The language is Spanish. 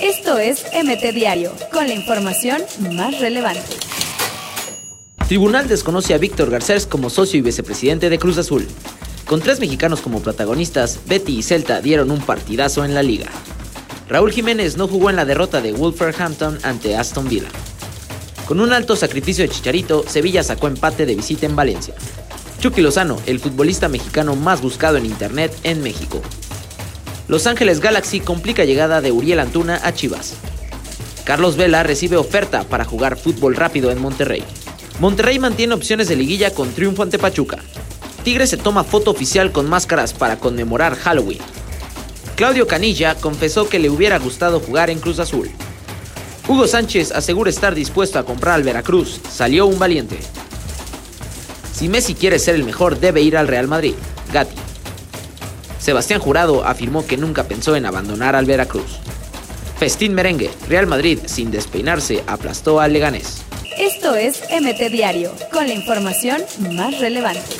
Esto es MT Diario, con la información más relevante. Tribunal desconoce a Víctor Garcés como socio y vicepresidente de Cruz Azul. Con tres mexicanos como protagonistas, Betty y Celta dieron un partidazo en la liga. Raúl Jiménez no jugó en la derrota de Wolverhampton ante Aston Villa. Con un alto sacrificio de Chicharito, Sevilla sacó empate de visita en Valencia. Chucky Lozano, el futbolista mexicano más buscado en internet en México. Los Ángeles Galaxy complica llegada de Uriel Antuna a Chivas. Carlos Vela recibe oferta para jugar fútbol rápido en Monterrey. Monterrey mantiene opciones de liguilla con triunfo ante Pachuca. Tigre se toma foto oficial con máscaras para conmemorar Halloween. Claudio Canilla confesó que le hubiera gustado jugar en Cruz Azul. Hugo Sánchez asegura estar dispuesto a comprar al Veracruz. Salió un valiente. Si Messi quiere ser el mejor, debe ir al Real Madrid. Gatti. Sebastián Jurado afirmó que nunca pensó en abandonar al Veracruz. Festín merengue, Real Madrid, sin despeinarse, aplastó al Leganés. Esto es MT Diario, con la información más relevante.